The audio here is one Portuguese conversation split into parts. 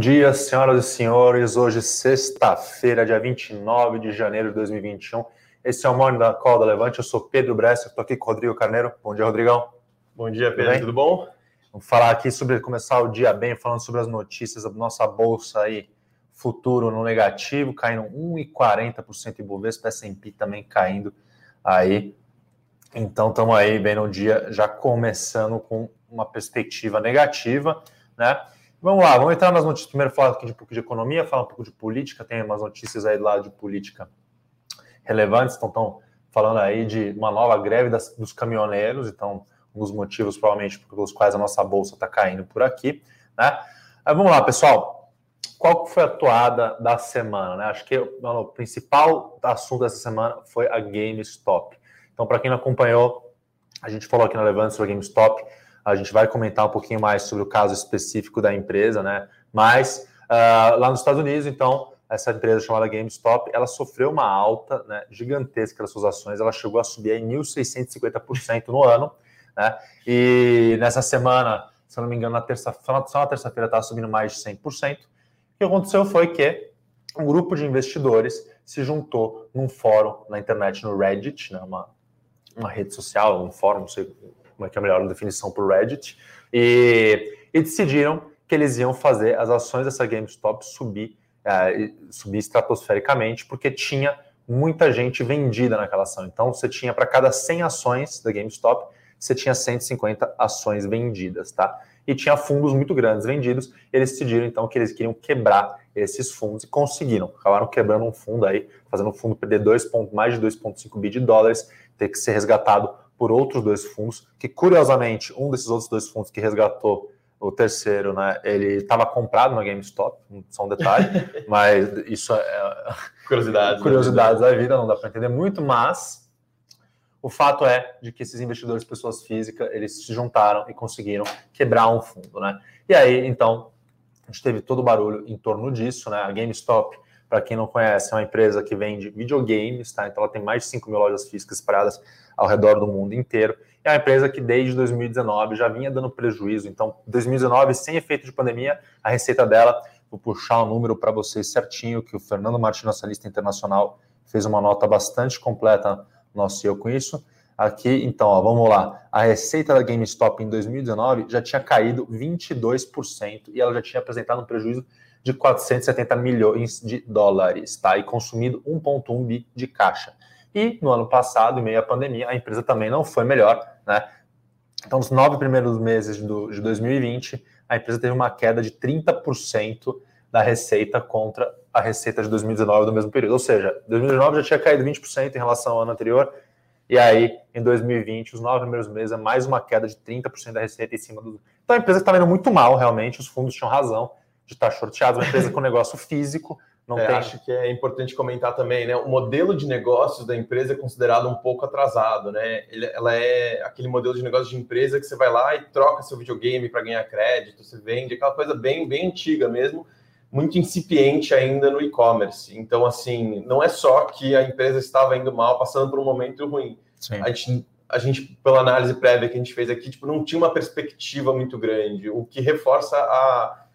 dia, senhoras e senhores. Hoje, sexta-feira, dia 29 de janeiro de 2021. Esse é o Morning da Call da Levante. Eu sou Pedro Bresser, estou aqui com o Rodrigo Carneiro. Bom dia, Rodrigão. Bom dia, Pedro. Tudo, tudo bom? Vamos falar aqui sobre começar o dia bem, falando sobre as notícias da nossa bolsa aí. Futuro no negativo, caindo 1,40% em Bovespa, S&P também caindo aí. Então, estamos aí bem no dia, já começando com uma perspectiva negativa, né? Vamos lá, vamos entrar nas notícias. Primeiro, falar aqui um pouco de economia, falar um pouco de política. Tem umas notícias aí lá de política relevantes. Então, estão falando aí de uma nova greve das, dos caminhoneiros. Então, um dos motivos, provavelmente, pelos quais a nossa bolsa está caindo por aqui. Né? Mas vamos lá, pessoal. Qual foi a toada da semana? Né? Acho que o principal assunto dessa semana foi a GameStop. Então, para quem não acompanhou, a gente falou aqui na Levante sobre a GameStop. A gente vai comentar um pouquinho mais sobre o caso específico da empresa, né? Mas uh, lá nos Estados Unidos, então, essa empresa chamada GameStop, ela sofreu uma alta né, gigantesca das suas ações, ela chegou a subir em 1.650% no ano, né? E nessa semana, se eu não me engano, na terça, só na terça-feira estava subindo mais de 100%. O que aconteceu foi que um grupo de investidores se juntou num fórum na internet, no Reddit, né, uma, uma rede social, um fórum, não sei como é que é a melhor definição para o Reddit, e, e, decidiram que eles iam fazer as ações dessa GameStop subir, é, subir estratosfericamente, porque tinha muita gente vendida naquela ação. Então, você tinha para cada 100 ações da GameStop, você tinha 150 ações vendidas, tá? E tinha fundos muito grandes vendidos. Eles decidiram então que eles queriam quebrar esses fundos e conseguiram. Acabaram quebrando um fundo aí, fazendo um fundo perder 2, mais de 2,5 bi de dólares, ter que ser resgatado por outros dois fundos, que curiosamente, um desses outros dois fundos que resgatou o terceiro, né, ele estava comprado na GameStop, só um detalhe, mas isso é curiosidades, curiosidades da vida, não dá para entender muito, mas o fato é de que esses investidores, pessoas físicas, eles se juntaram e conseguiram quebrar um fundo, né? E aí, então, a gente teve todo o barulho em torno disso, né? A GameStop para quem não conhece, é uma empresa que vende videogames, tá? Então ela tem mais de 5 mil lojas físicas espalhadas ao redor do mundo inteiro. É uma empresa que desde 2019 já vinha dando prejuízo. Então, 2019, sem efeito de pandemia, a receita dela, vou puxar o um número para vocês certinho, que o Fernando Martins, nossa lista internacional, fez uma nota bastante completa no nosso CEO com isso. Aqui, então, ó, vamos lá. A receita da GameStop em 2019 já tinha caído 22% e ela já tinha apresentado um prejuízo de 470 milhões de dólares, tá? E consumido 1,1 bi de caixa. E no ano passado, em meio à pandemia, a empresa também não foi melhor, né? Então, nos nove primeiros meses do, de 2020, a empresa teve uma queda de 30% da receita contra a receita de 2019 do mesmo período. Ou seja, 2019 já tinha caído 20% em relação ao ano anterior, e aí, em 2020, os nove primeiros meses, é mais uma queda de 30% da receita em cima do. Então a empresa está indo muito mal, realmente, os fundos tinham razão de estar shorteado, uma empresa com negócio físico. Não é, tem... Acho que é importante comentar também, né? O modelo de negócios da empresa é considerado um pouco atrasado, né? Ele, ela é aquele modelo de negócio de empresa que você vai lá e troca seu videogame para ganhar crédito, você vende, aquela coisa bem, bem antiga mesmo, muito incipiente ainda no e-commerce. Então, assim, não é só que a empresa estava indo mal, passando por um momento ruim. Sim. A gente a gente, pela análise prévia que a gente fez aqui, tipo, não tinha uma perspectiva muito grande, o que reforça a,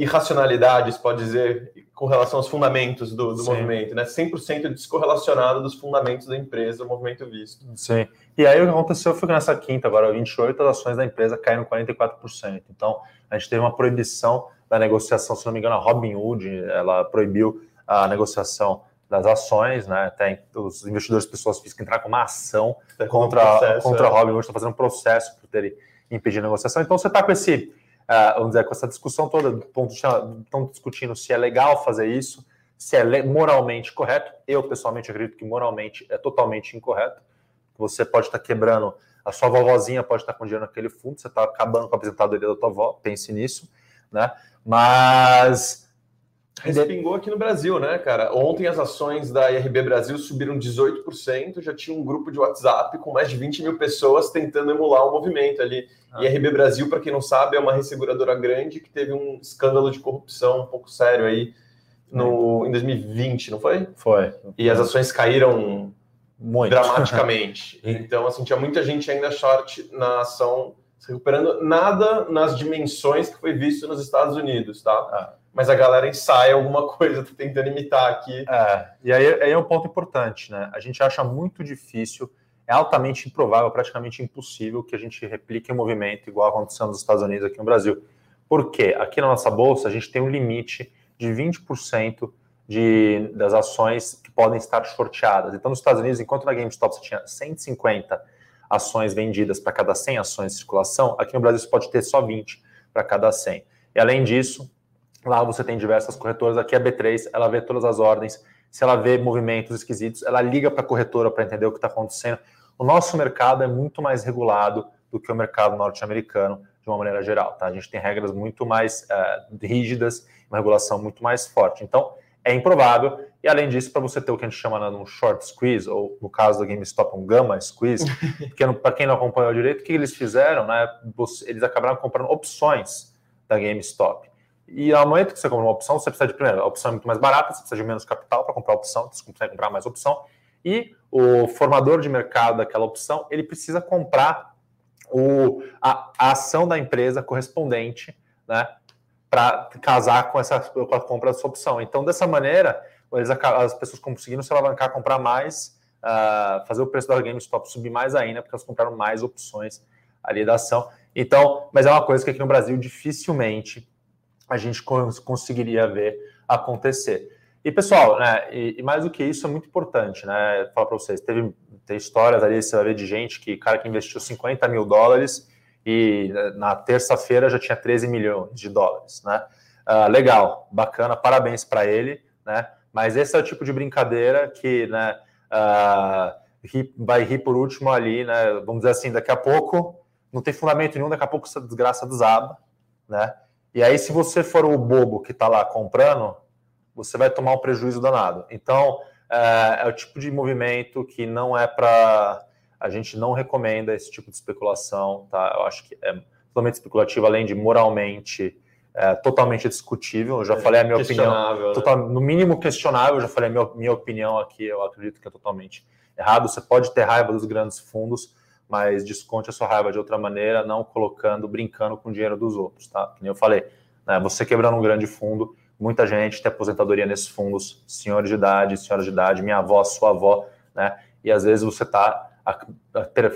irracionalidades, pode dizer, com relação aos fundamentos do, do movimento, né? 100% descorrelacionado dos fundamentos da empresa, o movimento visto. Sim. E aí o que aconteceu foi que nessa quinta, agora 28, as ações da empresa caíram 44%. Então, a gente teve uma proibição da negociação, se não me engano, a Robinhood, ela proibiu a negociação das ações, né? Até os investidores, pessoas físicas, entraram com uma ação contra, processo, contra é. a Robinhood, está fazendo um processo por ter impedido a negociação. Então, você está com esse uh, vamos dizer, com essa discussão toda, estão discutindo se é legal fazer isso, se é moralmente correto. Eu, pessoalmente, acredito que moralmente é totalmente incorreto. Você pode estar quebrando, a sua vovozinha pode estar com dinheiro naquele fundo, você está acabando com a aposentadoria da tua avó, pense nisso, né? Mas Respingou aqui no Brasil, né, cara? Ontem as ações da IRB Brasil subiram 18%, já tinha um grupo de WhatsApp com mais de 20 mil pessoas tentando emular o movimento ali. Ah. IRB Brasil, para quem não sabe, é uma resseguradora grande que teve um escândalo de corrupção um pouco sério aí no, em 2020, não foi? Foi. E as ações caíram Muito. dramaticamente. então, assim, tinha muita gente ainda short na ação se recuperando, nada nas dimensões que foi visto nos Estados Unidos, tá? Ah. Mas a galera ensaia alguma coisa, tá tentando imitar aqui. É, e aí, aí é um ponto importante, né? A gente acha muito difícil, é altamente improvável, praticamente impossível que a gente replique um movimento igual aconteceu nos Estados Unidos aqui no Brasil. Por quê? Aqui na nossa bolsa a gente tem um limite de 20% de, das ações que podem estar shorteadas. Então, nos Estados Unidos, enquanto na GameStop você tinha 150 ações vendidas para cada 100 ações em circulação, aqui no Brasil você pode ter só 20 para cada 100. E além disso, lá você tem diversas corretoras. Aqui a B3, ela vê todas as ordens. Se ela vê movimentos esquisitos, ela liga para a corretora para entender o que está acontecendo. O nosso mercado é muito mais regulado do que o mercado norte-americano, de uma maneira geral. Tá? A gente tem regras muito mais uh, rígidas, uma regulação muito mais forte. Então, é improvável. E além disso, para você ter o que a gente chama de um short squeeze, ou no caso do GameStop, um gamma squeeze, porque para quem não acompanhou direito, o que eles fizeram? Né? Eles acabaram comprando opções da GameStop. E ao momento que você compra uma opção, você precisa de, primeiro, a opção é muito mais barata, você precisa de menos capital para comprar a opção, você consegue comprar mais opção. E o formador de mercado daquela opção, ele precisa comprar o, a, a ação da empresa correspondente né, para casar com, essa, com a compra dessa opção. Então, dessa maneira, eles, as pessoas conseguiram se alavancar, comprar mais, uh, fazer o preço da GameStop subir mais ainda, porque elas compraram mais opções ali da ação. Então, mas é uma coisa que aqui no Brasil dificilmente a gente cons conseguiria ver acontecer. E pessoal, né, e, e, mais do que isso é muito importante, né? Falar para vocês, teve, tem histórias ali, você vai ver de gente que, cara que investiu 50 mil dólares e na terça-feira já tinha 13 milhões de dólares, né? Uh, legal, bacana, parabéns para ele, né? Mas esse é o tipo de brincadeira que, né, uh, ri, vai rir por último ali, né? Vamos dizer assim, daqui a pouco não tem fundamento nenhum, daqui a pouco essa desgraça desaba, né? E aí, se você for o bobo que está lá comprando, você vai tomar um prejuízo danado. Então, é, é o tipo de movimento que não é para a gente não recomenda esse tipo de especulação, tá? Eu acho que é totalmente especulativo, além de moralmente é, totalmente discutível. Eu já é, falei a minha opinião, né? total, no mínimo questionável. Eu já falei a minha, minha opinião aqui. Eu acredito que é totalmente errado. Você pode ter raiva dos grandes fundos, mas desconte a sua raiva de outra maneira, não colocando, brincando com o dinheiro dos outros, tá? Como eu falei, né, você quebrando um grande fundo, muita gente tem aposentadoria nesses fundos, senhores de idade, senhoras de idade, minha avó, sua avó, né? E às vezes você está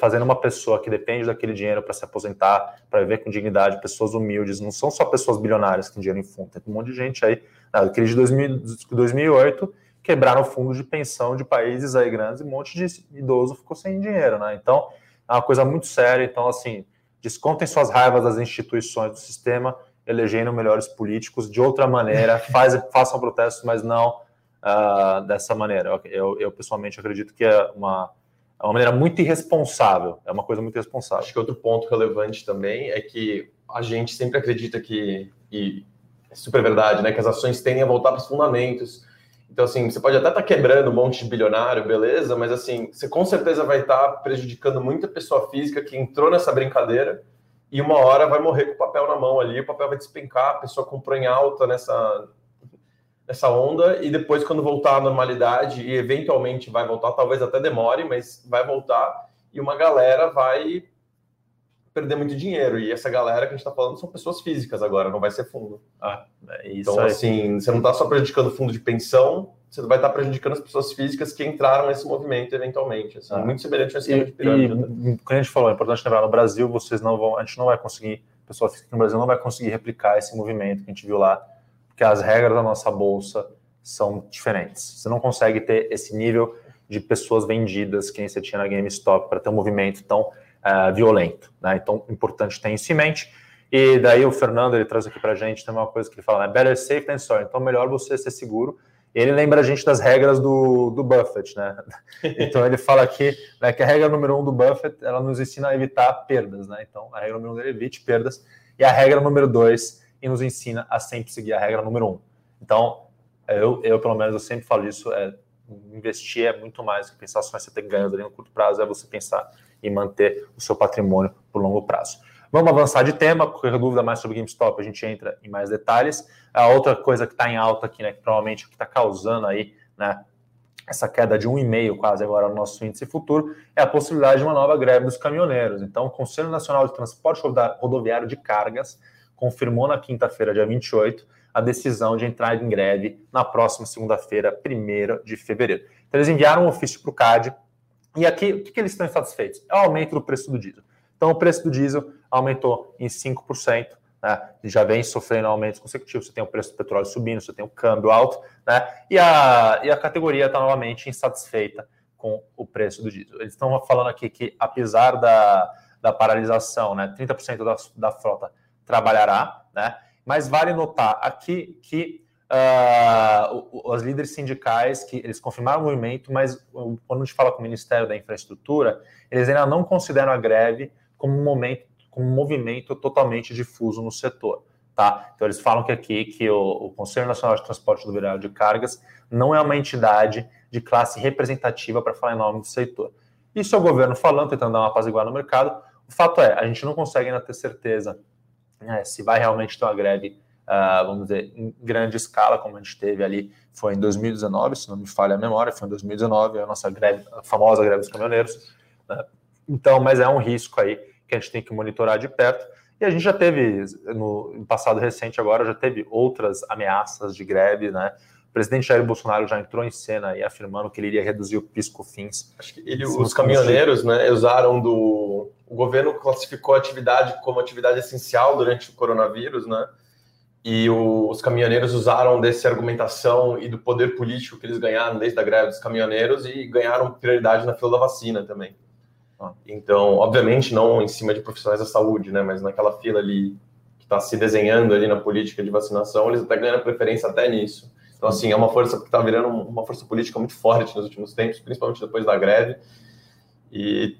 fazendo uma pessoa que depende daquele dinheiro para se aposentar, para viver com dignidade, pessoas humildes, não são só pessoas bilionárias que têm dinheiro em fundo, tem um monte de gente aí, na crise de 2000, 2008, quebraram fundos de pensão de países aí grandes e um monte de idoso ficou sem dinheiro, né? Então, é uma coisa muito séria, então, assim, descontem suas raivas das instituições do sistema, elegendo melhores políticos de outra maneira, faz, façam protestos, mas não uh, dessa maneira. Eu, eu, pessoalmente acredito que é uma é uma maneira muito irresponsável. É uma coisa muito irresponsável. Acho que outro ponto relevante também é que a gente sempre acredita que, e é super verdade, né, que as ações tendem a voltar para os fundamentos. Então, assim, você pode até estar tá quebrando um monte de bilionário, beleza, mas, assim, você com certeza vai estar tá prejudicando muita pessoa física que entrou nessa brincadeira e uma hora vai morrer com o papel na mão ali, o papel vai despencar, a pessoa comprou em alta nessa, essa onda e depois quando voltar à normalidade e eventualmente vai voltar, talvez até demore, mas vai voltar e uma galera vai perder muito dinheiro e essa galera que a gente está falando são pessoas físicas agora, não vai ser fundo. Ah, é então aí. assim, você não está só prejudicando fundo de pensão, você vai estar tá prejudicando as pessoas físicas que entraram nesse movimento eventualmente. Assim, ah. Muito semelhante ao esquema de pirâmide. E, como a gente falou, é importante lembrar, no Brasil vocês não vão, a gente não vai conseguir, pessoa física no Brasil não vai conseguir replicar esse movimento que a gente viu lá porque as regras da nossa bolsa são diferentes. Você não consegue ter esse nível de pessoas vendidas que você tinha na GameStop para ter um movimento tão uh, violento. Né? Então, importante ter isso em mente. E daí o Fernando ele traz aqui para a gente também uma coisa que ele fala, né? better safe than sorry. Então, melhor você ser seguro. Ele lembra a gente das regras do, do Buffett, né? Então ele fala aqui né, que a regra número um do Buffett ela nos ensina a evitar perdas, né? Então a regra número um dele é evite perdas. E a regra número dois e nos ensina a sempre seguir a regra número um. Então, eu, eu pelo menos, eu sempre falo isso, é, investir é muito mais que pensar só em você ter ganhos ali no curto prazo, é você pensar em manter o seu patrimônio por longo prazo. Vamos avançar de tema, qualquer dúvida mais sobre GameStop, a gente entra em mais detalhes. A outra coisa que está em alta aqui, né, que provavelmente é está causando aí, né, essa queda de 1,5 quase agora no nosso índice futuro, é a possibilidade de uma nova greve dos caminhoneiros. Então, o Conselho Nacional de Transporte Rodoviário de Cargas confirmou na quinta-feira, dia 28, a decisão de entrar em greve na próxima segunda-feira, 1 de fevereiro. Então, eles enviaram um ofício para o CAD, e aqui, o que, que eles estão insatisfeitos? É o aumento do preço do diesel. Então, o preço do diesel aumentou em 5%, né? já vem sofrendo aumentos consecutivos. Você tem o preço do petróleo subindo, você tem o câmbio alto, né? e, a, e a categoria está novamente insatisfeita com o preço do diesel. Eles estão falando aqui que, apesar da, da paralisação, né, 30% da, da frota trabalhará, né? mas vale notar aqui que uh, os líderes sindicais que eles confirmaram o movimento, mas quando a gente fala com o Ministério da Infraestrutura, eles ainda não consideram a greve como um momento, como um movimento totalmente difuso no setor. Tá? Então eles falam que aqui que o, o Conselho Nacional de Transporte Rodoviário de Cargas não é uma entidade de classe representativa para falar em nome do setor. Isso é o governo falando, tentando dar uma apaziguada no mercado. O fato é, a gente não consegue ainda ter certeza né, se vai realmente ter uma greve, uh, vamos dizer, em grande escala, como a gente teve ali, foi em 2019, se não me falha a memória, foi em 2019, a nossa greve, a famosa greve dos caminhoneiros. Né? Então, mas é um risco aí que a gente tem que monitorar de perto. E a gente já teve, no passado recente agora, já teve outras ameaças de greve, né? O presidente Jair Bolsonaro já entrou em cena aí afirmando que ele iria reduzir o pisco-fins. Acho que ele, os caminhoneiros né, usaram do... O governo classificou a atividade como atividade essencial durante o coronavírus, né? E o, os caminhoneiros usaram dessa argumentação e do poder político que eles ganharam desde a greve dos caminhoneiros e ganharam prioridade na fila da vacina também. Então, obviamente, não em cima de profissionais da saúde, né? Mas naquela fila ali que está se desenhando ali na política de vacinação, eles estão ganhando preferência até nisso. Então, assim, é uma força que está virando uma força política muito forte nos últimos tempos, principalmente depois da greve. E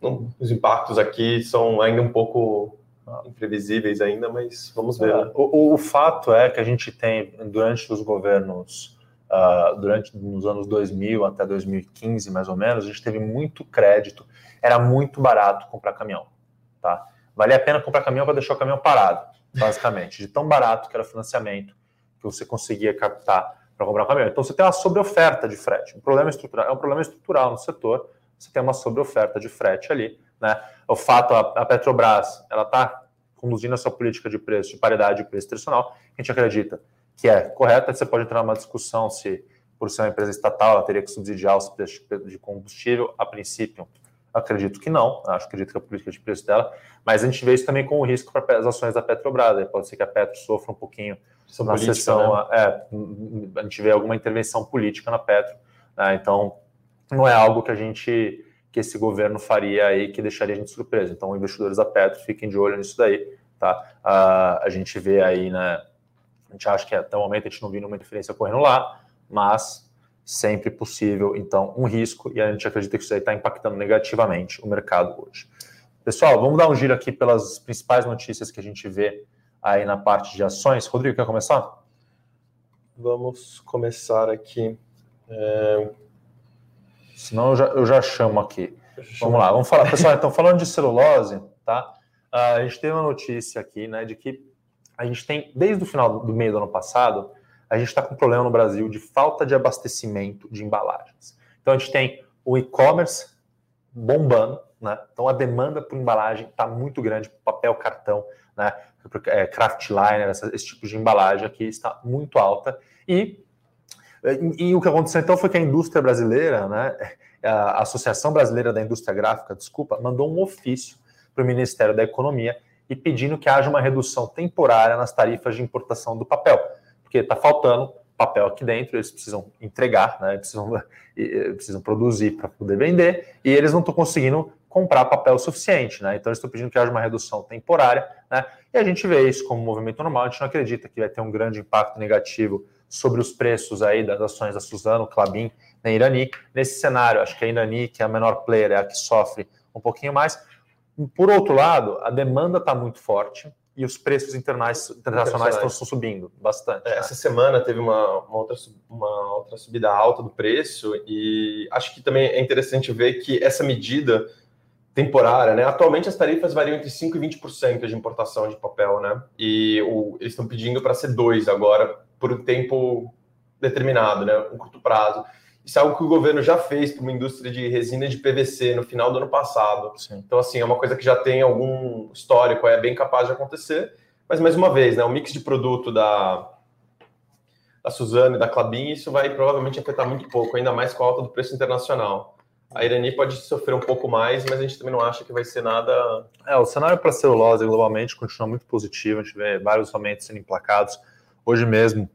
não, os impactos aqui são ainda um pouco imprevisíveis ainda, mas vamos ver. É, o, o, fato é que a gente tem, durante os governos uh, durante nos anos 2000 até 2015, mais ou menos, a gente teve muito crédito, era muito barato comprar caminhão, tá? Valia a pena comprar caminhão para deixar o caminhão parado, basicamente, de tão barato que era financiamento que você conseguia captar para comprar um caminhão. Então você tem uma sobreoferta de frete. Um problema estrutural, é um problema estrutural no setor. Você tem uma sobreoferta de frete ali, né? O fato a, Petrobras, ela está conduzindo a sua política de preço, de paridade de preço tradicional, a gente acredita que é correta, você pode entrar numa discussão se, por ser uma empresa estatal, ela teria que subsidiar os preços de combustível. A princípio, acredito que não, acho acredito que a política de preço dela, mas a gente vê isso também com o risco para as ações da Petrobras. Pode ser que a Petro sofra um pouquinho São na política, sessão, né? é, a gente vê alguma intervenção política na Petro, né? então não é algo que a gente que esse governo faria aí que deixaria a gente surpreso. Então, investidores da Petro, fiquem de olho nisso daí, tá? A gente vê aí, né, a gente acha que até o momento a gente não viu nenhuma interferência ocorrendo lá, mas sempre possível, então, um risco, e a gente acredita que isso aí está impactando negativamente o mercado hoje. Pessoal, vamos dar um giro aqui pelas principais notícias que a gente vê aí na parte de ações. Rodrigo, quer começar? Vamos começar aqui. É... Senão eu já, eu já chamo aqui. Vamos lá, vamos falar. Pessoal, então, falando de celulose, tá? Uh, a gente tem uma notícia aqui, né, de que a gente tem, desde o final do meio do ano passado, a gente está com um problema no Brasil de falta de abastecimento de embalagens. Então a gente tem o e-commerce bombando, né? Então a demanda por embalagem está muito grande, papel, cartão, né? É, craft liner, esse tipo de embalagem aqui está muito alta. E, e, e, o que aconteceu então foi que a indústria brasileira, né? A Associação Brasileira da Indústria Gráfica, desculpa, mandou um ofício para o Ministério da Economia e pedindo que haja uma redução temporária nas tarifas de importação do papel, porque está faltando papel aqui dentro, eles precisam entregar, né, precisam, precisam produzir para poder vender, e eles não estão conseguindo comprar papel suficiente, né? Então eles estão pedindo que haja uma redução temporária, né? E a gente vê isso como um movimento normal, a gente não acredita que vai ter um grande impacto negativo sobre os preços aí das ações da Suzano, Clabin, da Irani. Nesse cenário, acho que a Irani, que é a menor player, é a que sofre um pouquinho mais, por outro lado, a demanda está muito forte e os preços internacionais, internacionais estão subindo bastante. É, né? Essa semana teve uma, uma, outra, uma outra subida alta do preço e acho que também é interessante ver que essa medida temporária, né? Atualmente as tarifas variam entre 5% e 20% de importação de papel, né? E o, eles estão pedindo para ser 2% agora, por um tempo determinado, né? Um curto prazo. Isso é algo que o governo já fez para uma indústria de resina de PVC no final do ano passado. Sim. Então, assim, é uma coisa que já tem algum histórico, é bem capaz de acontecer. Mas, mais uma vez, né, o mix de produto da, da Suzano e da Clabin, isso vai provavelmente afetar muito pouco, ainda mais com a alta do preço internacional. A Irani pode sofrer um pouco mais, mas a gente também não acha que vai ser nada. É, o cenário para celulose globalmente continua muito positivo, a gente vê vários aumentos sendo emplacados. Hoje mesmo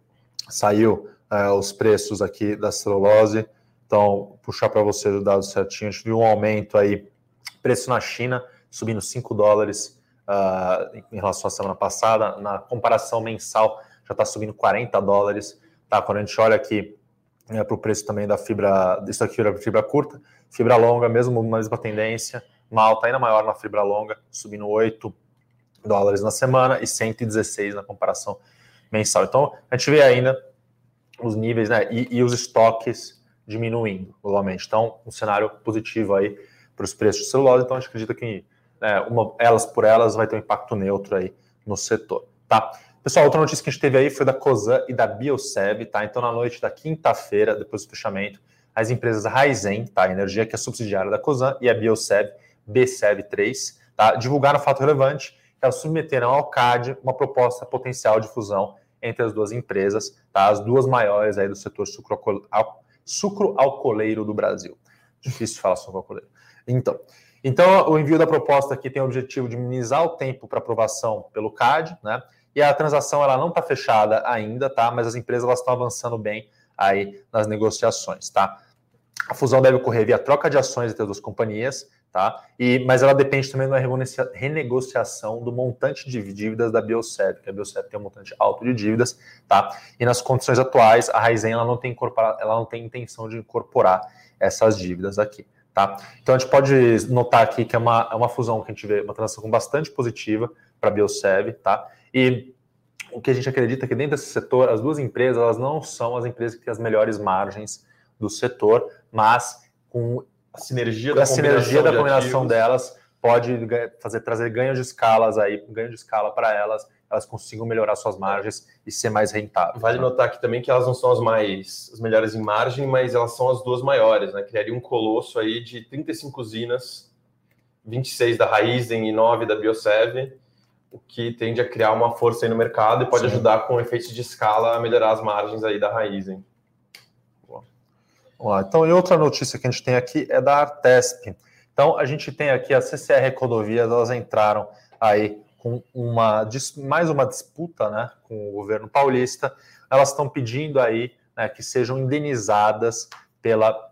saiu é, os preços aqui da celulose. Então, puxar para você o dado certinho, a gente viu um aumento aí, preço na China subindo 5 dólares uh, em relação à semana passada. Na comparação mensal, já está subindo 40 dólares. Tá? Quando a gente olha aqui é, para o preço também da fibra, isso aqui era fibra curta, fibra longa, mesmo mesma tendência, uma alta ainda maior na fibra longa, subindo 8 dólares na semana e 116 na comparação mensal. Então, a gente vê ainda os níveis né, e, e os estoques diminuindo globalmente. Então, um cenário positivo aí para os preços de celulose. Então, a gente acredita que né, uma, elas por elas vai ter um impacto neutro aí no setor. Tá? Pessoal, outra notícia que a gente teve aí foi da COSAN e da Bioseb, tá? Então, na noite da quinta-feira, depois do fechamento, as empresas Raizen, tá? Energia, que é subsidiária da COSAN, e a Bioseb, BSEB3, tá? Divulgaram um fato relevante que elas submeteram ao CAD uma proposta potencial de fusão entre as duas empresas, tá? as duas maiores aí do setor sucro-alcooleiro do Brasil. Difícil falar sucro-alcooleiro. Então, então, o envio da proposta aqui tem o objetivo de minimizar o tempo para aprovação pelo CAD, né? E a transação ela não está fechada ainda, tá? Mas as empresas elas estão avançando bem aí nas negociações, tá? A fusão deve ocorrer via troca de ações entre as duas companhias, tá? E, mas ela depende também da renegociação do montante de dívidas da Biosep, que a Biosep tem um montante alto de dívidas, tá? E nas condições atuais, a Raizen ela não tem ela não tem intenção de incorporar essas dívidas aqui, tá? Então a gente pode notar aqui que é uma, é uma fusão que a gente vê uma transação bastante positiva para a Biosev, tá? E o que a gente acredita é que dentro desse setor, as duas empresas elas não são as empresas que têm as melhores margens do setor, mas com a sinergia da a sinergia da combinação delas pode fazer trazer ganhos de escalas aí, ganho de escala para elas, elas consigam melhorar suas margens e ser mais rentáveis. Vale né? notar aqui também que elas não são as mais as melhores em margem, mas elas são as duas maiores, né? Criaria um colosso aí de 35 usinas, 26 da Raizen e 9 da Biosev, o que tende a criar uma força aí no mercado e pode Sim. ajudar com efeitos de escala a melhorar as margens aí da Raizen. Vamos lá. Então, e outra notícia que a gente tem aqui é da Artesp. Então, a gente tem aqui a CCR Rodovias, elas entraram aí com uma mais uma disputa né, com o governo paulista. Elas estão pedindo aí né, que sejam indenizadas pela,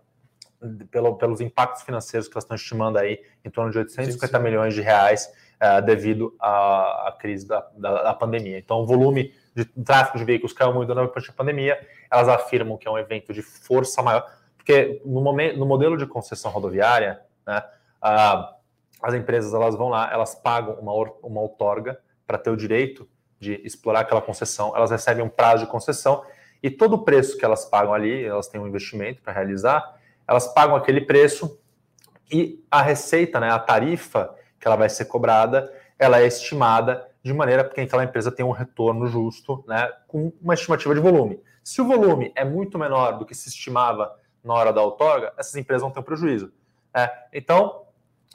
pelo, pelos impactos financeiros que elas estão estimando aí em torno de 850 sim, sim. milhões de reais uh, devido à, à crise da, da, da, pandemia. Então, o volume de tráfego de veículos caiu muito durante a pandemia. Elas afirmam que é um evento de força maior. Porque no, momento, no modelo de concessão rodoviária, né, as empresas elas vão lá, elas pagam uma, uma outorga para ter o direito de explorar aquela concessão, elas recebem um prazo de concessão e todo o preço que elas pagam ali, elas têm um investimento para realizar, elas pagam aquele preço e a receita, né, a tarifa que ela vai ser cobrada, ela é estimada de maneira que aquela empresa tenha um retorno justo, né, com uma estimativa de volume. Se o volume é muito menor do que se estimava na hora da outorga, essas empresas vão ter um prejuízo. É, então,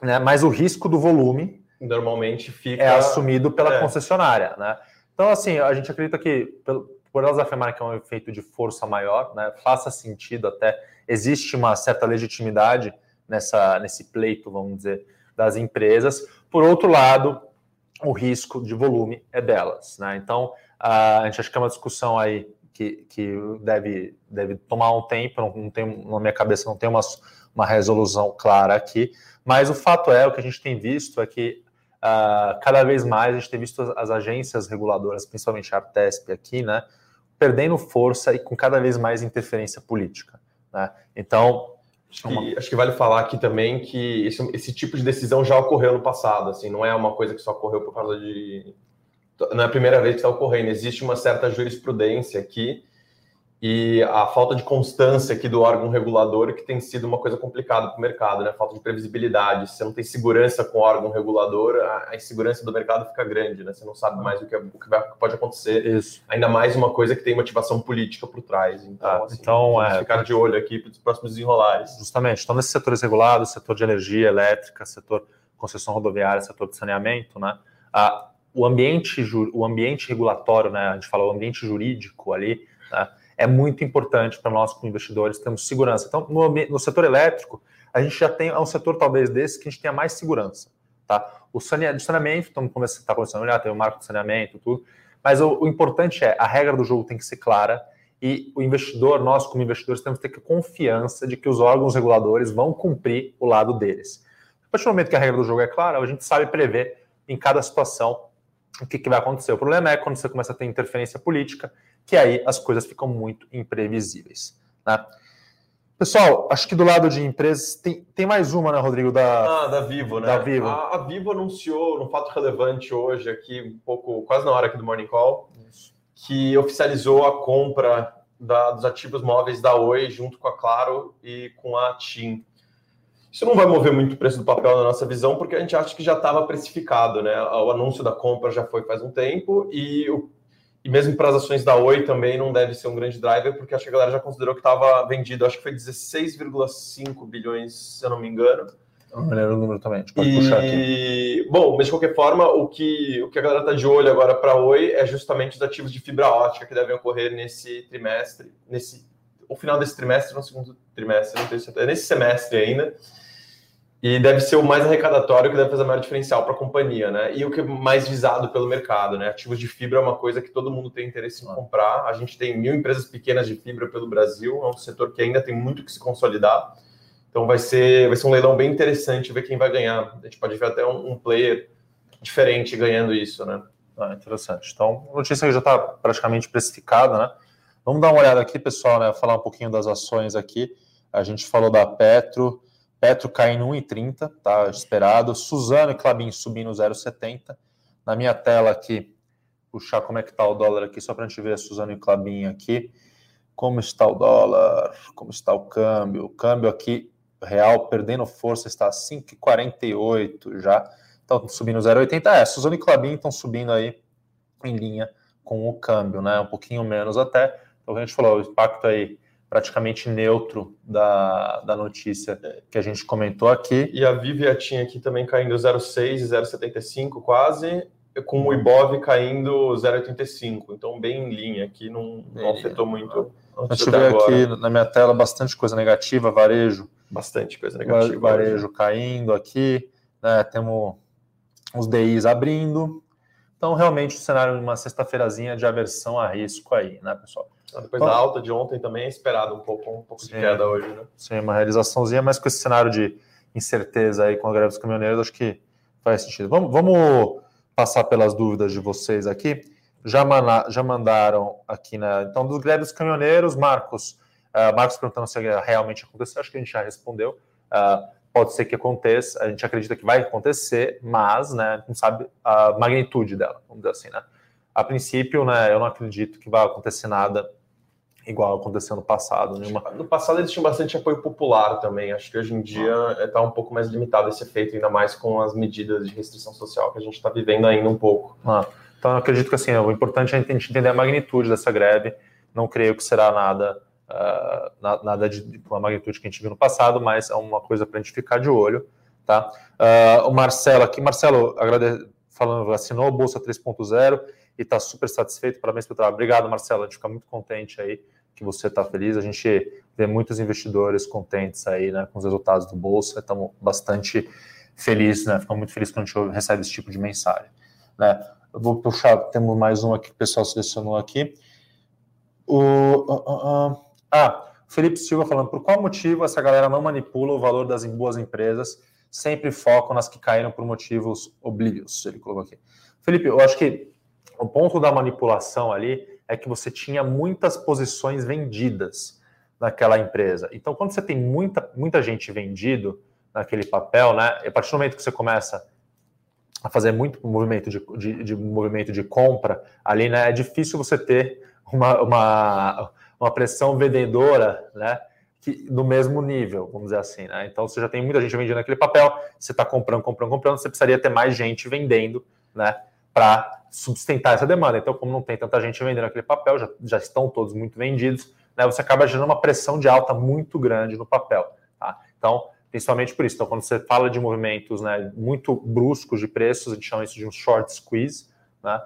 né, mas o risco do volume normalmente fica é assumido pela é. concessionária, né? Então, assim, a gente acredita que por elas afirmarem que é um efeito de força maior, né, faça sentido até existe uma certa legitimidade nessa nesse pleito, vamos dizer, das empresas. Por outro lado, o risco de volume é delas, né? Então, a gente acha que é uma discussão aí que, que deve, deve tomar um tempo, não, não tem, na minha cabeça não tem uma, uma resolução clara aqui, mas o fato é, o que a gente tem visto é que uh, cada vez mais a gente tem visto as, as, agências reguladoras, principalmente a Artesp aqui, né, perdendo força e com cada vez mais interferência política. Né? Então, Acho que, acho que, vale falar aqui também que esse, esse, tipo de decisão já ocorreu no passado, assim, não é uma coisa que só ocorreu por causa de não é a primeira vez que está ocorrendo, existe uma certa jurisprudência aqui e a falta de constância aqui do órgão regulador que tem sido uma coisa complicada para o mercado, né? Falta de previsibilidade. Se você não tem segurança com o órgão regulador, a insegurança do mercado fica grande, né? Você não sabe mais o que, o que vai, pode acontecer. Isso. Ainda mais uma coisa que tem motivação política por trás. Então, ah, assim, então é, ficar de olho aqui para os próximos desenrolares. Justamente. Então, nesses setores regulados, setor de energia elétrica, setor concessão rodoviária, setor de saneamento, né? Ah, o ambiente, o ambiente regulatório, né? A gente fala o ambiente jurídico ali, né? É muito importante para nós, como investidores, termos segurança. Então, no, no, setor elétrico, a gente já tem é um setor talvez desse que a gente tenha mais segurança. Tá? O saneamento, como você está começando a olhar, tem o marco de saneamento, tudo. Mas o, o, importante é, a regra do jogo tem que ser clara e o investidor, nós como investidores, temos que ter confiança de que os órgãos reguladores vão cumprir o lado deles. A partir do momento que a regra do jogo é clara, a gente sabe prever em cada situação o que, que vai acontecer. O problema é quando você começa a ter interferência política, que aí as coisas ficam muito imprevisíveis. Né? Pessoal, acho que do lado de empresas tem, tem mais uma, né, Rodrigo? Da, ah, da Vivo, né? Da Vivo. A, a Vivo anunciou, um fato relevante hoje, aqui, um pouco, quase na hora aqui do Morning Call, Isso. que oficializou a compra da, dos ativos móveis da Oi junto com a Claro e com a TIM. Isso não vai mover muito o preço do papel na nossa visão, porque a gente acha que já estava precificado, né? O anúncio da compra já foi faz um tempo e o e mesmo para as ações da Oi também não deve ser um grande driver, porque acho que a galera já considerou que estava vendido, acho que foi 16,5 bilhões, se eu não me engano. Não lembro o número também, a gente pode e... puxar aqui. Bom, mas de qualquer forma, o que, o que a galera está de olho agora para a Oi é justamente os ativos de fibra ótica que devem ocorrer nesse trimestre, nesse o final desse trimestre, no segundo trimestre, não tenho certeza, é nesse semestre ainda. E deve ser o mais arrecadatório que deve fazer a maior diferencial para a companhia, né? E o que é mais visado pelo mercado, né? Ativos de fibra é uma coisa que todo mundo tem interesse em comprar. A gente tem mil empresas pequenas de fibra pelo Brasil, é um setor que ainda tem muito que se consolidar. Então vai ser, vai ser um leilão bem interessante ver quem vai ganhar. A gente pode ver até um, um player diferente ganhando isso, né? Ah, interessante. Então, notícia que já está praticamente precificada, né? Vamos dar uma olhada aqui, pessoal, né? Falar um pouquinho das ações aqui. A gente falou da Petro, Petro caindo 1,30, tá esperado. Suzano e Clabin subindo 0,70. Na minha tela aqui, puxar como é que está o dólar aqui, só para a gente ver Suzano e Clabin aqui. Como está o dólar? Como está o câmbio? O câmbio aqui, real, perdendo força, está 5,48 já. Então, subindo 0,80. É, Suzano e Clabin estão subindo aí em linha com o câmbio, né? Um pouquinho menos até. Então, a gente falou, o impacto aí praticamente neutro da, da notícia que a gente comentou aqui. E a Vivia tinha aqui também caindo 0,6 e 0,75 quase, com o Ibov caindo 0,85. Então, bem em linha aqui, não, não afetou muito. A gente vê aqui na minha tela bastante coisa negativa, varejo. Bastante coisa negativa. Varejo caindo aqui, né, temos os DIs abrindo. Então, realmente, o cenário de uma sexta-feirazinha de aversão a risco aí, né, pessoal? Depois Bom, da alta de ontem também é esperado um pouco, um pouco sim, de queda hoje, né? Sim, uma realizaçãozinha, mas com esse cenário de incerteza aí com a greve dos caminhoneiros, acho que faz sentido. Vamos, vamos passar pelas dúvidas de vocês aqui. Já, mana, já mandaram aqui, né? Então, dos greves dos caminhoneiros, Marcos, uh, Marcos perguntando se realmente aconteceu, acho que a gente já respondeu. Uh, pode ser que aconteça, a gente acredita que vai acontecer, mas, né, não sabe a magnitude dela, vamos dizer assim, né? A princípio, né, eu não acredito que vai acontecer nada igual aconteceu no passado. Nenhuma... No passado eles tinham bastante apoio popular também. Acho que hoje em dia está um pouco mais limitado esse efeito, ainda mais com as medidas de restrição social que a gente está vivendo ainda um pouco. Ah, então acredito que assim, o importante é a gente entender a magnitude dessa greve. Não creio que será nada, uh, nada de uma magnitude que a gente viu no passado, mas é uma coisa para a gente ficar de olho. Tá? Uh, o Marcelo aqui, Marcelo, agrade... falando, assinou a Bolsa 3.0 e está super satisfeito. Parabéns pelo trabalho. Obrigado, Marcelo. A gente fica muito contente aí que você está feliz. A gente vê muitos investidores contentes aí, né, com os resultados do bolsa. Estamos bastante felizes, né? Ficamos muito felizes quando a gente recebe esse tipo de mensagem, né? Eu vou puxar, temos mais um aqui que o pessoal selecionou aqui. O uh, uh, uh, ah, Felipe Silva falando por qual motivo essa galera não manipula o valor das boas empresas, sempre focam nas que caíram por motivos oblívios. Ele colocou aqui. Felipe, eu acho que o ponto da manipulação ali é que você tinha muitas posições vendidas naquela empresa. Então, quando você tem muita, muita gente vendido naquele papel, né? A partir do momento que você começa a fazer muito movimento de, de, de movimento de compra ali, né? É difícil você ter uma, uma, uma pressão vendedora, né? Que, no mesmo nível, vamos dizer assim, né? Então você já tem muita gente vendendo aquele papel, você está comprando, comprando, comprando, você precisaria ter mais gente vendendo, né? Para sustentar essa demanda. Então, como não tem tanta gente vendendo aquele papel, já, já estão todos muito vendidos, né? Você acaba gerando uma pressão de alta muito grande no papel. Tá? Então, principalmente por isso. Então, quando você fala de movimentos né, muito bruscos de preços, a gente chama isso de um short squeeze, né?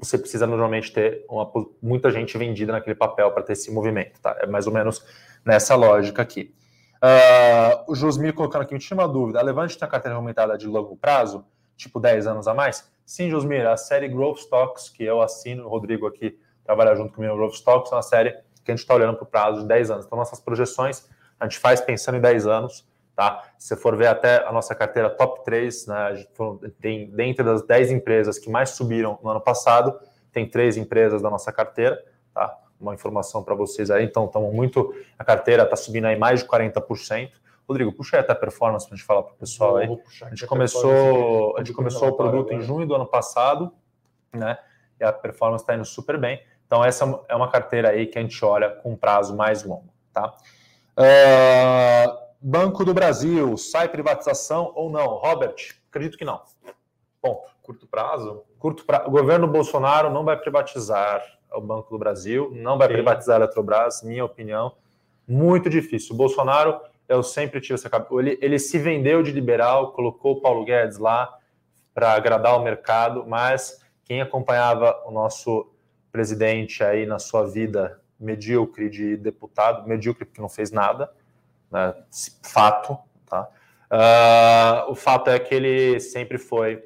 você precisa normalmente ter uma, muita gente vendida naquele papel para ter esse movimento, tá? É mais ou menos nessa lógica aqui. Uh, o Josmir colocando aqui, me tinha uma dúvida. A Levante tem a carteira aumentada de longo prazo, tipo 10 anos a mais? Sim, Josmir, a série Growth Stocks, que eu assino, o Rodrigo aqui trabalha junto comigo no Growth Stocks, é uma série que a gente está olhando para o prazo de 10 anos. Então, nossas projeções a gente faz pensando em 10 anos, tá? Se você for ver até a nossa carteira top 3, né, tem dentro das 10 empresas que mais subiram no ano passado, tem três empresas da nossa carteira, tá? Uma informação para vocês aí, então estamos muito. A carteira está subindo aí mais de 40%. Rodrigo, puxa aí até a performance para a gente falar para o pessoal aí. A gente começou, a gente começou o produto em junho do ano passado, né? E a performance está indo super bem. Então, essa é uma carteira aí que a gente olha com prazo mais longo, tá? Uh, Banco do Brasil, sai privatização ou não? Robert, acredito que não. Ponto. Curto prazo? Curto prazo. O governo Bolsonaro não vai privatizar o Banco do Brasil, não vai Sim. privatizar a Eletrobras, minha opinião. Muito difícil. O Bolsonaro, eu sempre tive essa cabeça. Ele, ele se vendeu de liberal, colocou o Paulo Guedes lá para agradar o mercado, mas quem acompanhava o nosso presidente aí na sua vida medíocre de deputado, medíocre porque não fez nada, né? fato. Tá? Uh, o fato é que ele sempre foi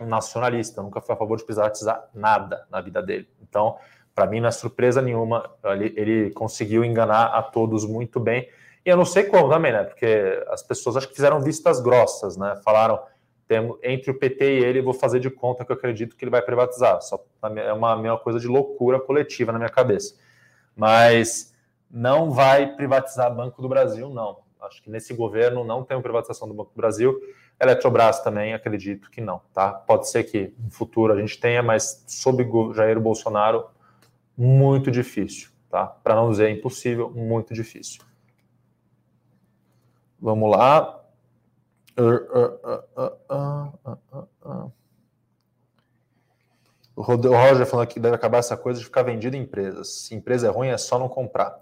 um nacionalista, nunca foi a favor de privatizar nada na vida dele. Então, para mim, não é surpresa nenhuma, ele, ele, conseguiu enganar a todos muito bem. Eu não sei como também, né? Porque as pessoas acho que fizeram vistas grossas, né? Falaram, entre o PT e ele, vou fazer de conta que eu acredito que ele vai privatizar. Só é uma, uma coisa de loucura coletiva na minha cabeça mas não vai privatizar Banco do Brasil, não. Acho que nesse governo não tem privatização do Banco do Brasil. Eletrobras também, acredito que não, tá? Pode ser que no futuro a gente tenha, mas sob Jair Bolsonaro, muito difícil, tá? Para não dizer impossível, muito difícil. Vamos lá. O Roger falando que deve acabar essa coisa de ficar vendido em empresas. Se empresa é ruim, é só não comprar.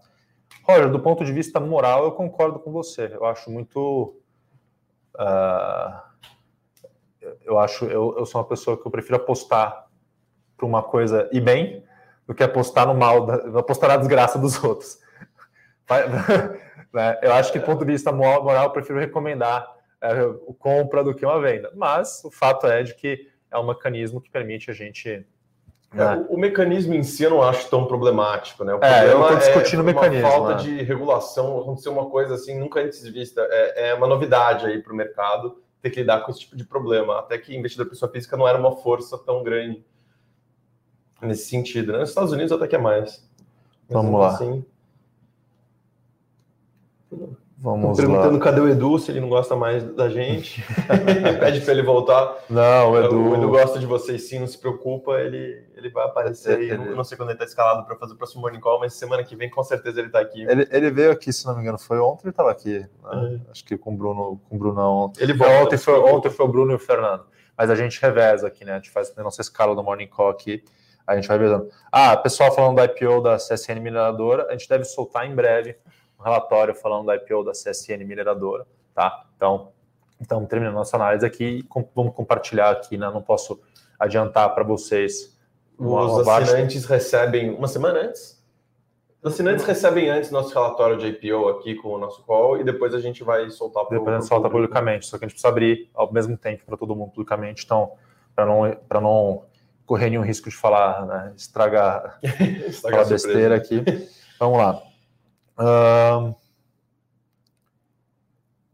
Roger, do ponto de vista moral, eu concordo com você. Eu acho muito. Uh, eu acho, eu, eu sou uma pessoa que eu prefiro apostar para uma coisa e bem do que apostar no mal, apostar na desgraça dos outros. Né, eu acho que do ponto de vista moral, eu prefiro recomendar é, o compra do que uma venda. Mas o fato é de que é um mecanismo que permite a gente. É, né? o, o, mecanismo em si eu não acho tão problemático, né? O é, eu estou discutindo é o mecanismo. falta né? de regulação, aconteceu uma coisa assim, nunca antes vista. É, é uma novidade aí para o mercado ter que lidar com esse tipo de problema. Até que investidor pessoa física não era uma força tão grande nesse sentido. Né? Nos Estados Unidos até que é mais. Mas Vamos lá. Assim, Vamos perguntando lá. cadê o Edu, se ele não gosta mais da gente. Pede para ele voltar. Não, o Edu... o Edu gosta de vocês sim, não se preocupa, ele, ele vai aparecer aí. Ele... Não sei quando ele está escalado para fazer o próximo Morning Call, mas semana que vem com certeza ele está aqui. Ele, ele, veio aqui, se não me engano, foi ontem ele estava aqui. Né? É. Acho que com o Bruno, com o Bruno ontem. Ele volta, ontem, foi, ontem foi o Bruno e o Fernando. Mas a gente reveza aqui, né? A gente faz a nossa escala do Morning Call aqui. A gente vai revezando. Ah, pessoal falando da IPO da CSN Mineradora, a gente deve soltar em breve um relatório falando da IPO da CSN Mineradora, tá? Então, então terminando nossa análise aqui, vamos compartilhar aqui, né? Não posso adiantar para vocês. Os assinantes recebem uma semana antes? Os assinantes recebem antes nosso relatório de IPO aqui com o nosso call e depois a gente vai soltar pro, Depois a gente solta publicamente, só que a gente precisa abrir ao mesmo tempo para todo mundo publicamente, então, para não, não correr nenhum risco de falar, né, estragar, estragar falar besteira aqui. Vamos lá.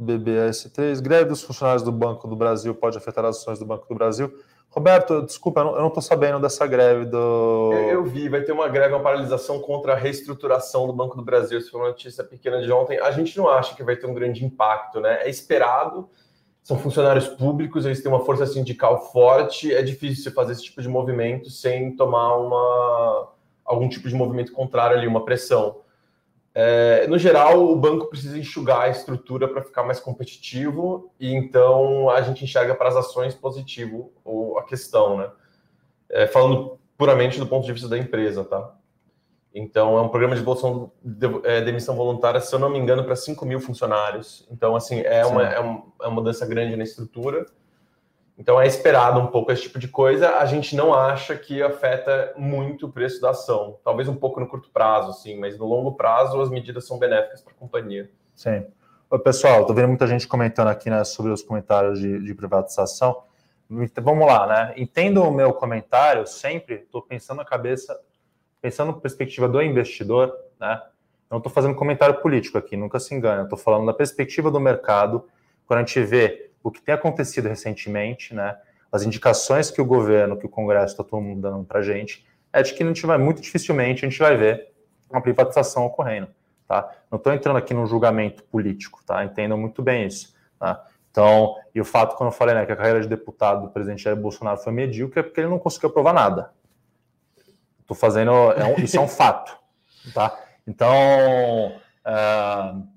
BBS3, greve dos funcionários do Banco do Brasil pode afetar as ações do Banco do Brasil. Roberto, desculpa, eu não estou sabendo dessa greve do. Eu, eu, vi, vai ter uma greve, uma paralisação contra a reestruturação do Banco do Brasil. Isso foi uma notícia pequena de ontem. A gente não acha que vai ter um grande impacto, né? É esperado, são funcionários públicos, eles têm uma força sindical forte. É difícil você fazer esse tipo de movimento sem tomar uma algum tipo de movimento contrário ali, uma pressão. É, no geral, o banco precisa enxugar a estrutura para ficar mais competitivo e então a gente enxerga para as ações positivo ou a questão, né? É, falando puramente do ponto de vista da empresa, tá? Então, é um programa de demissão, de, é, demissão voluntária, se eu não me engano, para 5 mil funcionários. Então, assim, é uma, é, uma, é uma mudança grande na estrutura. Então, é esperado um pouco esse tipo de coisa. A gente não acha que afeta muito o preço da ação. Talvez um pouco no curto prazo, sim, mas no longo prazo as medidas são benéficas para a companhia. Sim. Pessoal, estou vendo muita gente comentando aqui né, sobre os comentários de, de privatização. Vamos lá, né? Entendo o meu comentário sempre, estou pensando na cabeça pensando na perspectiva do investidor, né? Não estou fazendo comentário político aqui, nunca se engane. Estou falando da perspectiva do mercado, quando a gente vê o que tem acontecido recentemente, né? As indicações que o governo, que o Congresso está dando para a gente, é de que a gente vai muito dificilmente a gente vai ver uma privatização ocorrendo, tá? Não estou entrando aqui num julgamento político, tá? Entendam muito bem isso, tá? Então, e o fato, quando eu falei né, que a carreira de deputado do presidente Jair Bolsonaro foi medíocre, é porque ele não conseguiu aprovar nada, Estou fazendo. É um, isso é um fato. Tá? Então. Uh,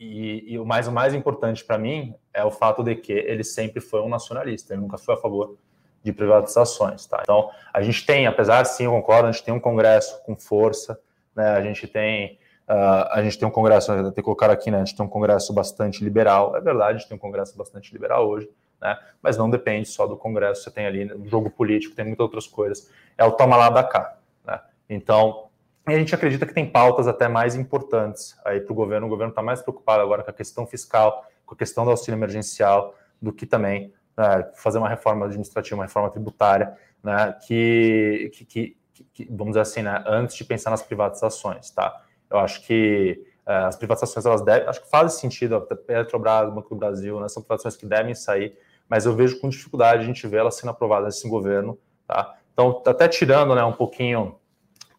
e, e, o, mais, o mais importante para mim é o fato de que ele sempre foi um nacionalista, ele nunca foi a favor de privatizações. Tá? Então, a gente tem, apesar sim, eu concordo, a gente tem um Congresso com força, né? a gente tem. Uh, a gente tem um Congresso, até que colocar aqui, né? A gente tem um Congresso bastante liberal. É verdade, a gente tem um Congresso bastante liberal hoje, né? Mas não depende só do Congresso. Você tem ali o jogo político, tem muitas outras coisas é o toma lá da cá. Né? Então, a gente acredita que tem pautas até mais importantes aí para o governo. O governo está mais preocupado agora com a questão fiscal, com a questão do auxílio emergencial, do que também né, fazer uma reforma administrativa, uma reforma tributária, né, que, que, que, vamos dizer assim, né, antes de pensar nas privatizações, tá? Eu acho que uh, as privatizações, elas devem, acho que faz sentido, a Petrobras, Banco do Brasil, né, são privatizações que devem sair, mas eu vejo com dificuldade a gente ver elas sendo aprovadas nesse governo, tá? Então, até tirando né, um pouquinho,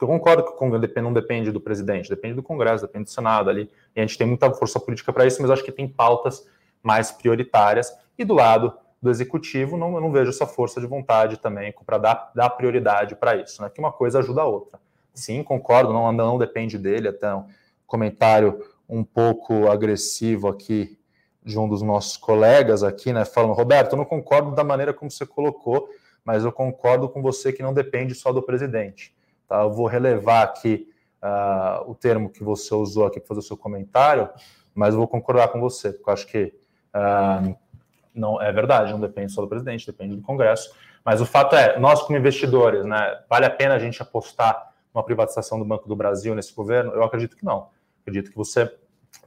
eu concordo que não depende do presidente, depende do Congresso, depende do Senado ali, e a gente tem muita força política para isso, mas acho que tem pautas mais prioritárias, e do lado do executivo, não, eu não vejo essa força de vontade também para dar, dar prioridade para isso, né? Que uma coisa ajuda a outra. Sim, concordo, não, não depende dele, até um comentário um pouco agressivo aqui de um dos nossos colegas aqui, né? Falando, Roberto, eu não concordo da maneira como você colocou mas eu concordo com você que não depende só do presidente. Tá? Eu vou relevar aqui uh, o termo que você usou aqui para fazer o seu comentário, mas eu vou concordar com você, porque eu acho que uh, não é verdade, não depende só do presidente, depende do Congresso. Mas o fato é, nós como investidores, né, vale a pena a gente apostar numa privatização do Banco do Brasil nesse governo? Eu acredito que não. Acredito que você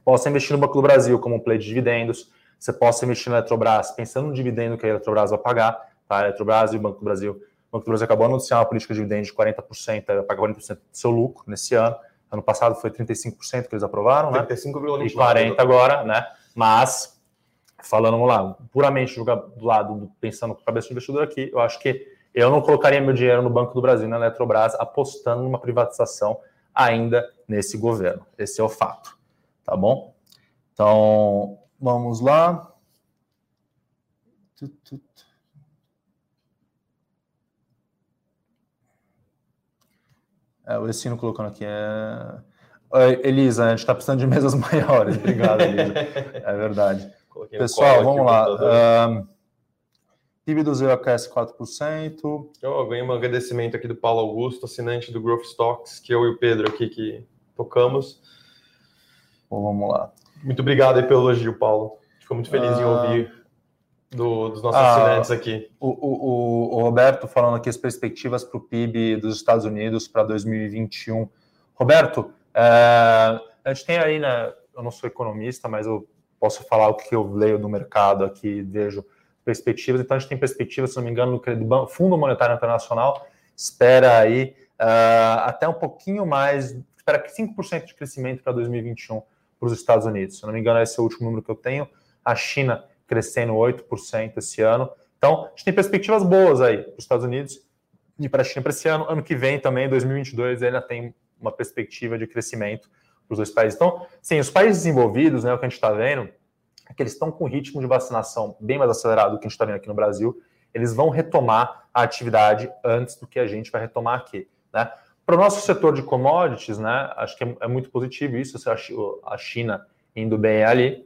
possa investir no Banco do Brasil como um play de dividendos, você possa investir na Eletrobras pensando no dividendo que a Eletrobras vai pagar, tá? Eletrobras e o Banco do Brasil. Banco do Brasil acabou de anunciar uma política de dividendos de 40%, paga 40% do seu lucro nesse ano. Ano passado foi 35% que eles aprovaram, 35, né? E 40 agora, né? Mas, falando, vamos lá, puramente do lado, pensando com a cabeça do investidor aqui, eu acho que eu não colocaria meu dinheiro no Banco do Brasil, na Eletrobras, apostando numa privatização ainda nesse governo. Esse é o fato, tá bom? Então, vamos lá. É, o Essino colocando aqui é. Elisa, a gente está precisando de mesas maiores. Obrigado, Elisa. É verdade. Pessoal, vamos lá. Um, PIB do Zero aquece 4%. Eu ganhei um agradecimento aqui do Paulo Augusto, assinante do Growth Stocks, que eu e o Pedro aqui que tocamos. Bom, vamos lá. Muito obrigado pelo elogio, Paulo. Ficou muito feliz uh... em ouvir do, dos nossos ah, assinantes aqui. O, o, o, Roberto falando aqui as perspectivas para o PIB dos Estados Unidos para 2021. Roberto, é, a gente tem aí, né? Eu não sou economista, mas eu posso falar o que eu leio do mercado aqui, vejo perspectivas. Então a gente tem perspectivas, se não me engano, do Fundo Monetário Internacional espera aí uh, até um pouquinho mais, espera que 5% de crescimento para 2021 para os Estados Unidos. Se não me engano, esse é o último número que eu tenho. A China crescendo 8% esse ano. Então, a gente tem perspectivas boas aí para os Estados Unidos e para a China para esse ano. Ano que vem também, 2022, ainda tem uma perspectiva de crescimento para os dois países. Então, sim, os países desenvolvidos, né, o que a gente está vendo, é que eles estão com ritmo de vacinação bem mais acelerado do que a gente está vendo aqui no Brasil. Eles vão retomar a atividade antes do que a gente vai retomar aqui. Né? Para o nosso setor de commodities, né, acho que é, é muito positivo isso, a China indo bem ali.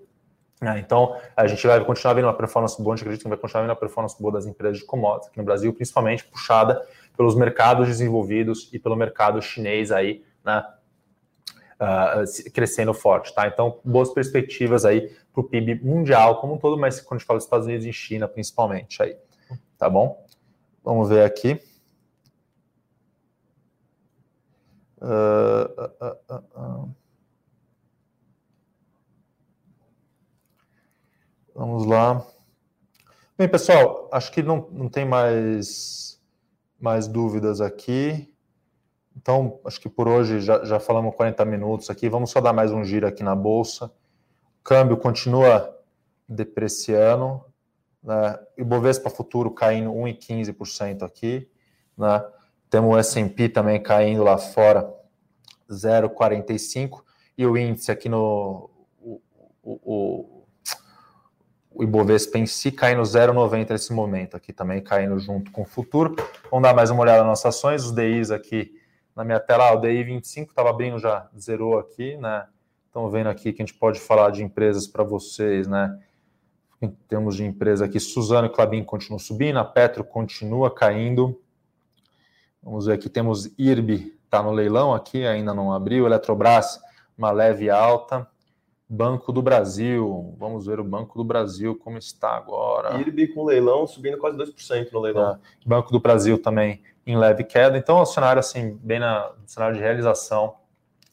Né, então, a gente vai continuar vendo uma performance boa, a gente acredita que vai continuar vendo uma performance boa das empresas de commodities aqui no Brasil, principalmente puxada pelos mercados desenvolvidos e pelo mercado chinês aí, né, uh, crescendo forte, tá? Então, boas perspectivas aí para o PIB mundial como um todo, mas quando a gente fala dos Estados Unidos e China, principalmente aí, tá bom? Vamos ver aqui. Uh, uh, Vamos lá. Bem, pessoal, acho que não, não tem mais, mais dúvidas aqui. Então, acho que por hoje já, já falamos 40 minutos aqui. Vamos só dar mais um giro aqui na bolsa. O câmbio continua depreciando. Né? E Bovespa Futuro caindo 1,15% aqui. Né? Temos o S&P também caindo lá fora 0,45%. E o índice aqui no... O, o, o Ibovespa em si caindo 0,90 nesse momento aqui também, caindo junto com o futuro. Vamos dar mais uma olhada nas nossas ações. Os DIs aqui na minha tela, o DI 25 estava abrindo já, zerou aqui, né? Estão vendo aqui que a gente pode falar de empresas para vocês, né? Em termos de empresa aqui, Suzano e Clabin continuam subindo, a Petro continua caindo. Vamos ver aqui, temos IRB, está no leilão aqui, ainda não abriu, Eletrobras, uma leve alta. Banco do Brasil, vamos ver o Banco do Brasil como está agora. IRB com leilão subindo quase 2% no leilão. É, Banco do Brasil também em leve queda. Então, é um cenário assim, bem na cenário de realização,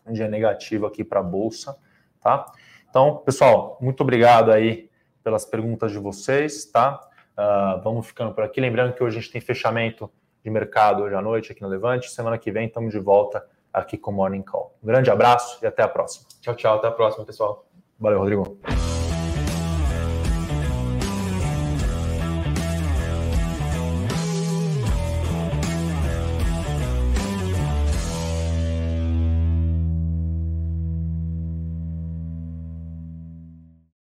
um dia negativo aqui para a bolsa, tá? Então, pessoal, muito obrigado aí pelas perguntas de vocês, tá? Uh, vamos ficando por aqui. Lembrando que hoje a gente tem fechamento de mercado hoje à noite aqui no Levante. Semana que vem estamos de volta aqui com o Morning Call. Um grande abraço e até a próxima. Tchau, tchau. Até a próxima, pessoal. Valeu, Rodrigo.